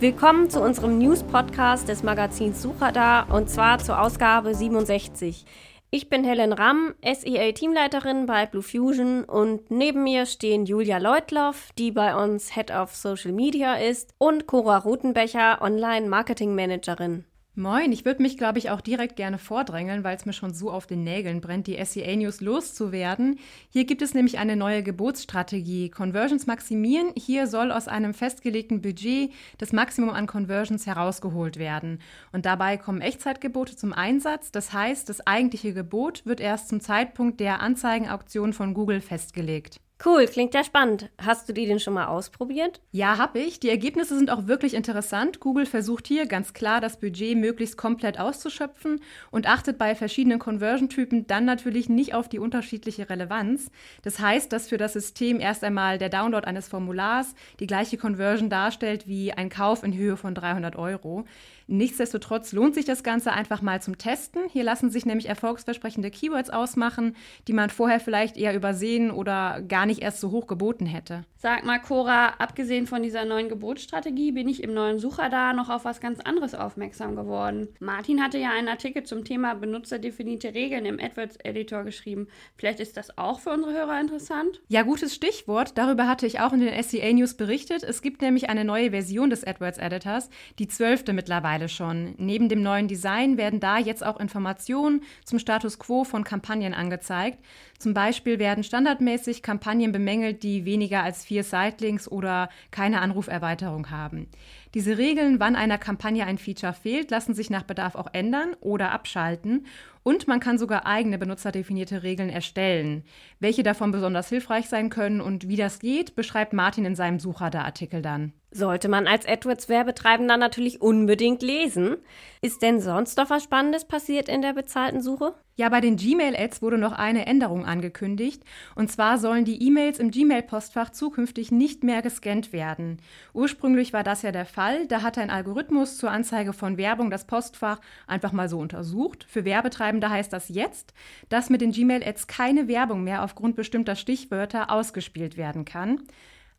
Willkommen zu unserem News-Podcast des Magazins Suchradar und zwar zur Ausgabe 67. Ich bin Helen Ramm, SEA-Teamleiterin bei Blue Fusion und neben mir stehen Julia Leutloff, die bei uns Head of Social Media ist, und Cora Rutenbecher, Online-Marketing-Managerin. Moin, ich würde mich, glaube ich, auch direkt gerne vordrängeln, weil es mir schon so auf den Nägeln brennt, die SEA News loszuwerden. Hier gibt es nämlich eine neue Gebotsstrategie. Conversions maximieren. Hier soll aus einem festgelegten Budget das Maximum an Conversions herausgeholt werden. Und dabei kommen Echtzeitgebote zum Einsatz. Das heißt, das eigentliche Gebot wird erst zum Zeitpunkt der Anzeigenauktion von Google festgelegt. Cool, klingt ja spannend. Hast du die denn schon mal ausprobiert? Ja, habe ich. Die Ergebnisse sind auch wirklich interessant. Google versucht hier ganz klar, das Budget möglichst komplett auszuschöpfen und achtet bei verschiedenen Conversion-Typen dann natürlich nicht auf die unterschiedliche Relevanz. Das heißt, dass für das System erst einmal der Download eines Formulars die gleiche Conversion darstellt wie ein Kauf in Höhe von 300 Euro. Nichtsdestotrotz lohnt sich das Ganze einfach mal zum Testen. Hier lassen sich nämlich erfolgsversprechende Keywords ausmachen, die man vorher vielleicht eher übersehen oder gar nicht erst so hoch geboten hätte. Sag mal, Cora, abgesehen von dieser neuen Gebotsstrategie bin ich im neuen Sucher da noch auf was ganz anderes aufmerksam geworden. Martin hatte ja einen Artikel zum Thema benutzerdefinierte Regeln im AdWords-Editor geschrieben. Vielleicht ist das auch für unsere Hörer interessant? Ja, gutes Stichwort. Darüber hatte ich auch in den SEA News berichtet. Es gibt nämlich eine neue Version des AdWords-Editors, die zwölfte mittlerweile schon. Neben dem neuen Design werden da jetzt auch Informationen zum Status quo von Kampagnen angezeigt. Zum Beispiel werden standardmäßig Kampagnen bemängelt, die weniger als vier Sightlinks oder keine Anruferweiterung haben. Diese Regeln, wann einer Kampagne ein Feature fehlt, lassen sich nach Bedarf auch ändern oder abschalten. Und man kann sogar eigene benutzerdefinierte Regeln erstellen. Welche davon besonders hilfreich sein können und wie das geht, beschreibt Martin in seinem Suchradar-Artikel dann. Sollte man als AdWords-Werbetreibender natürlich unbedingt lesen. Ist denn sonst noch was Spannendes passiert in der bezahlten Suche? Ja, bei den Gmail-Ads wurde noch eine Änderung angekündigt. Und zwar sollen die E-Mails im Gmail-Postfach zukünftig nicht mehr gescannt werden. Ursprünglich war das ja der Fall. Da hat ein Algorithmus zur Anzeige von Werbung das Postfach einfach mal so untersucht. Für Werbetreibende heißt das jetzt, dass mit den Gmail-Ads keine Werbung mehr aufgrund bestimmter Stichwörter ausgespielt werden kann.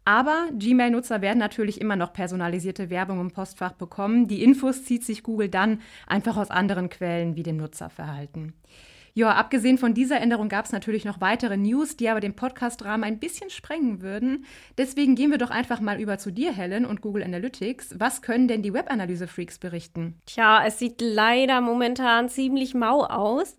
Aber Gmail-Nutzer werden natürlich immer noch personalisierte Werbung im Postfach bekommen. Die Infos zieht sich Google dann einfach aus anderen Quellen wie dem Nutzerverhalten. Ja, abgesehen von dieser Änderung gab es natürlich noch weitere News, die aber den Podcast-Rahmen ein bisschen sprengen würden. Deswegen gehen wir doch einfach mal über zu dir, Helen, und Google Analytics. Was können denn die Webanalyse-Freaks berichten? Tja, es sieht leider momentan ziemlich mau aus.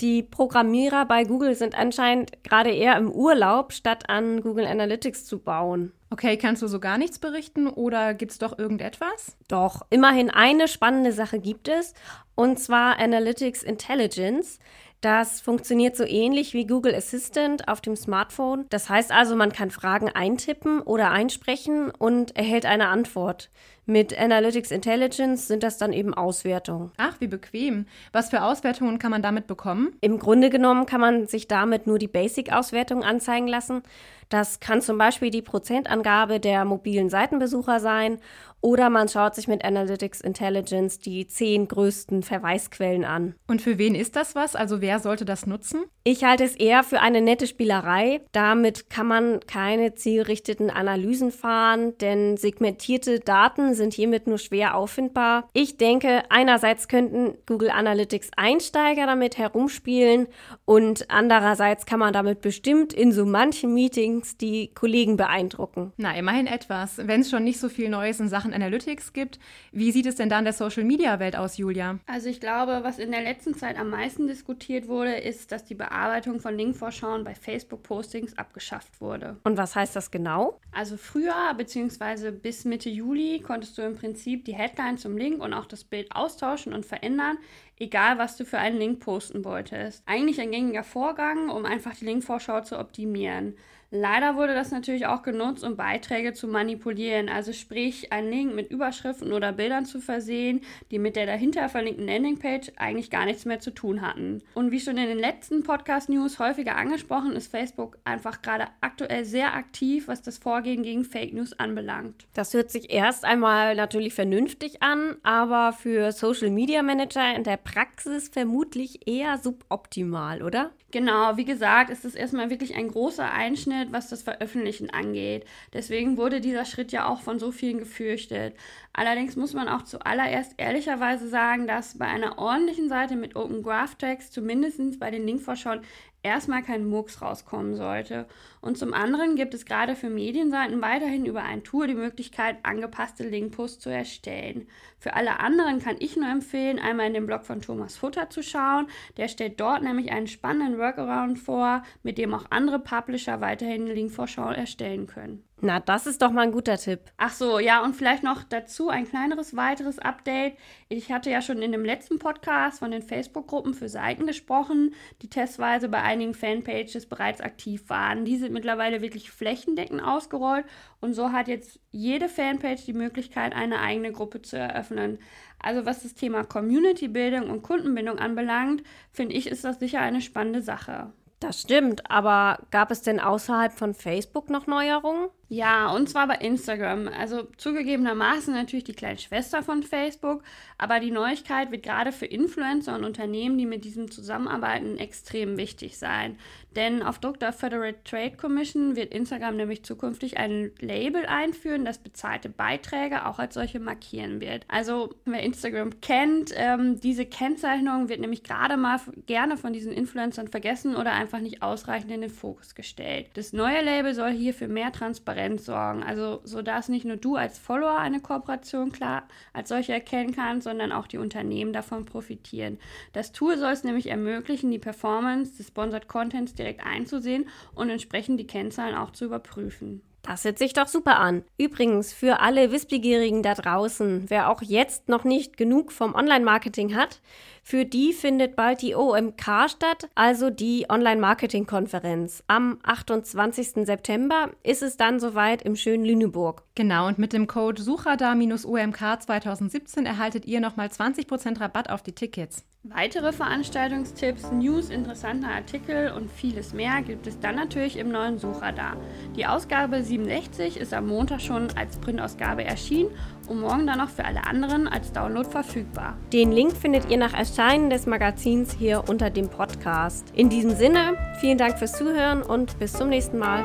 Die Programmierer bei Google sind anscheinend gerade eher im Urlaub, statt an Google Analytics zu bauen. Okay, kannst du so gar nichts berichten oder gibt es doch irgendetwas? Doch, immerhin eine spannende Sache gibt es, und zwar Analytics Intelligence. Das funktioniert so ähnlich wie Google Assistant auf dem Smartphone. Das heißt also, man kann Fragen eintippen oder einsprechen und erhält eine Antwort. Mit Analytics Intelligence sind das dann eben Auswertungen. Ach, wie bequem. Was für Auswertungen kann man damit bekommen? Im Grunde genommen kann man sich damit nur die Basic-Auswertung anzeigen lassen. Das kann zum Beispiel die Prozentangabe der mobilen Seitenbesucher sein oder man schaut sich mit Analytics Intelligence die zehn größten Verweisquellen an. Und für wen ist das was? Also wer sollte das nutzen? Ich halte es eher für eine nette Spielerei. Damit kann man keine zielrichteten Analysen fahren, denn segmentierte Daten sind hiermit nur schwer auffindbar. Ich denke, einerseits könnten Google Analytics Einsteiger damit herumspielen und andererseits kann man damit bestimmt in so manchen Meetings die Kollegen beeindrucken. Na, immerhin etwas. Wenn es schon nicht so viel Neues in Sachen Analytics gibt. Wie sieht es denn da in der Social-Media-Welt aus, Julia? Also ich glaube, was in der letzten Zeit am meisten diskutiert wurde, ist, dass die Bearbeitung von Linkvorschauen bei Facebook-Postings abgeschafft wurde. Und was heißt das genau? Also früher, beziehungsweise bis Mitte Juli, konntest du im Prinzip die Headline zum Link und auch das Bild austauschen und verändern, egal was du für einen Link posten wolltest. Eigentlich ein gängiger Vorgang, um einfach die Linkvorschau zu optimieren. Leider wurde das natürlich auch genutzt, um Beiträge zu manipulieren, also sprich einen Link mit Überschriften oder Bildern zu versehen, die mit der dahinter verlinkten Landingpage eigentlich gar nichts mehr zu tun hatten. Und wie schon in den letzten Podcast-News häufiger angesprochen, ist Facebook einfach gerade aktuell sehr aktiv, was das Vorgehen gegen Fake News anbelangt. Das hört sich erst einmal natürlich vernünftig an, aber für Social Media Manager in der Praxis vermutlich eher suboptimal, oder? Genau, wie gesagt, ist es erstmal wirklich ein großer Einschnitt, was das Veröffentlichen angeht. Deswegen wurde dieser Schritt ja auch von so vielen gefürchtet. Allerdings muss man auch zuallererst ehrlicherweise sagen, dass bei einer ordentlichen Seite mit Open Graph Text zumindest bei den Linkvorschauen erstmal kein Murks rauskommen sollte. Und zum anderen gibt es gerade für Medienseiten weiterhin über ein Tool die Möglichkeit, angepasste Linkposts zu erstellen. Für alle anderen kann ich nur empfehlen, einmal in den Blog von Thomas Futter zu schauen. Der stellt dort nämlich einen spannenden Workaround vor, mit dem auch andere Publisher weiterhin Linkvorschau erstellen können. Na, das ist doch mal ein guter Tipp. Ach so, ja, und vielleicht noch dazu ein kleineres weiteres Update. Ich hatte ja schon in dem letzten Podcast von den Facebook-Gruppen für Seiten gesprochen, die testweise bei einigen Fanpages bereits aktiv waren. Die sind mittlerweile wirklich flächendeckend ausgerollt und so hat jetzt jede Fanpage die Möglichkeit, eine eigene Gruppe zu eröffnen. Also was das Thema Community-Bildung und Kundenbindung anbelangt, finde ich, ist das sicher eine spannende Sache. Das stimmt, aber gab es denn außerhalb von Facebook noch Neuerungen? Ja, und zwar bei Instagram. Also zugegebenermaßen natürlich die kleine Schwester von Facebook, aber die Neuigkeit wird gerade für Influencer und Unternehmen, die mit diesem zusammenarbeiten, extrem wichtig sein. Denn auf Druck der Federal Trade Commission wird Instagram nämlich zukünftig ein Label einführen, das bezahlte Beiträge auch als solche markieren wird. Also wer Instagram kennt, ähm, diese Kennzeichnung wird nämlich gerade mal gerne von diesen Influencern vergessen oder einfach nicht ausreichend in den Fokus gestellt. Das neue Label soll hier für mehr Transparenz Transparenz sorgen. Also, sodass nicht nur du als Follower eine Kooperation klar als solche erkennen kannst, sondern auch die Unternehmen davon profitieren. Das Tool soll es nämlich ermöglichen, die Performance des Sponsored Contents direkt einzusehen und entsprechend die Kennzahlen auch zu überprüfen. Das hört sich doch super an. Übrigens, für alle Wissbegierigen da draußen, wer auch jetzt noch nicht genug vom Online-Marketing hat, für die findet bald die OMK statt, also die Online-Marketing-Konferenz. Am 28. September ist es dann soweit im schönen Lüneburg. Genau, und mit dem Code SUCHADA-OMK 2017 erhaltet ihr nochmal 20% Rabatt auf die Tickets. Weitere Veranstaltungstipps, News, interessante Artikel und vieles mehr gibt es dann natürlich im neuen Suchradar. Die Ausgabe 67 ist am Montag schon als Printausgabe erschienen und morgen dann noch für alle anderen als Download verfügbar. Den Link findet ihr nach Erscheinen des Magazins hier unter dem Podcast. In diesem Sinne, vielen Dank fürs Zuhören und bis zum nächsten Mal.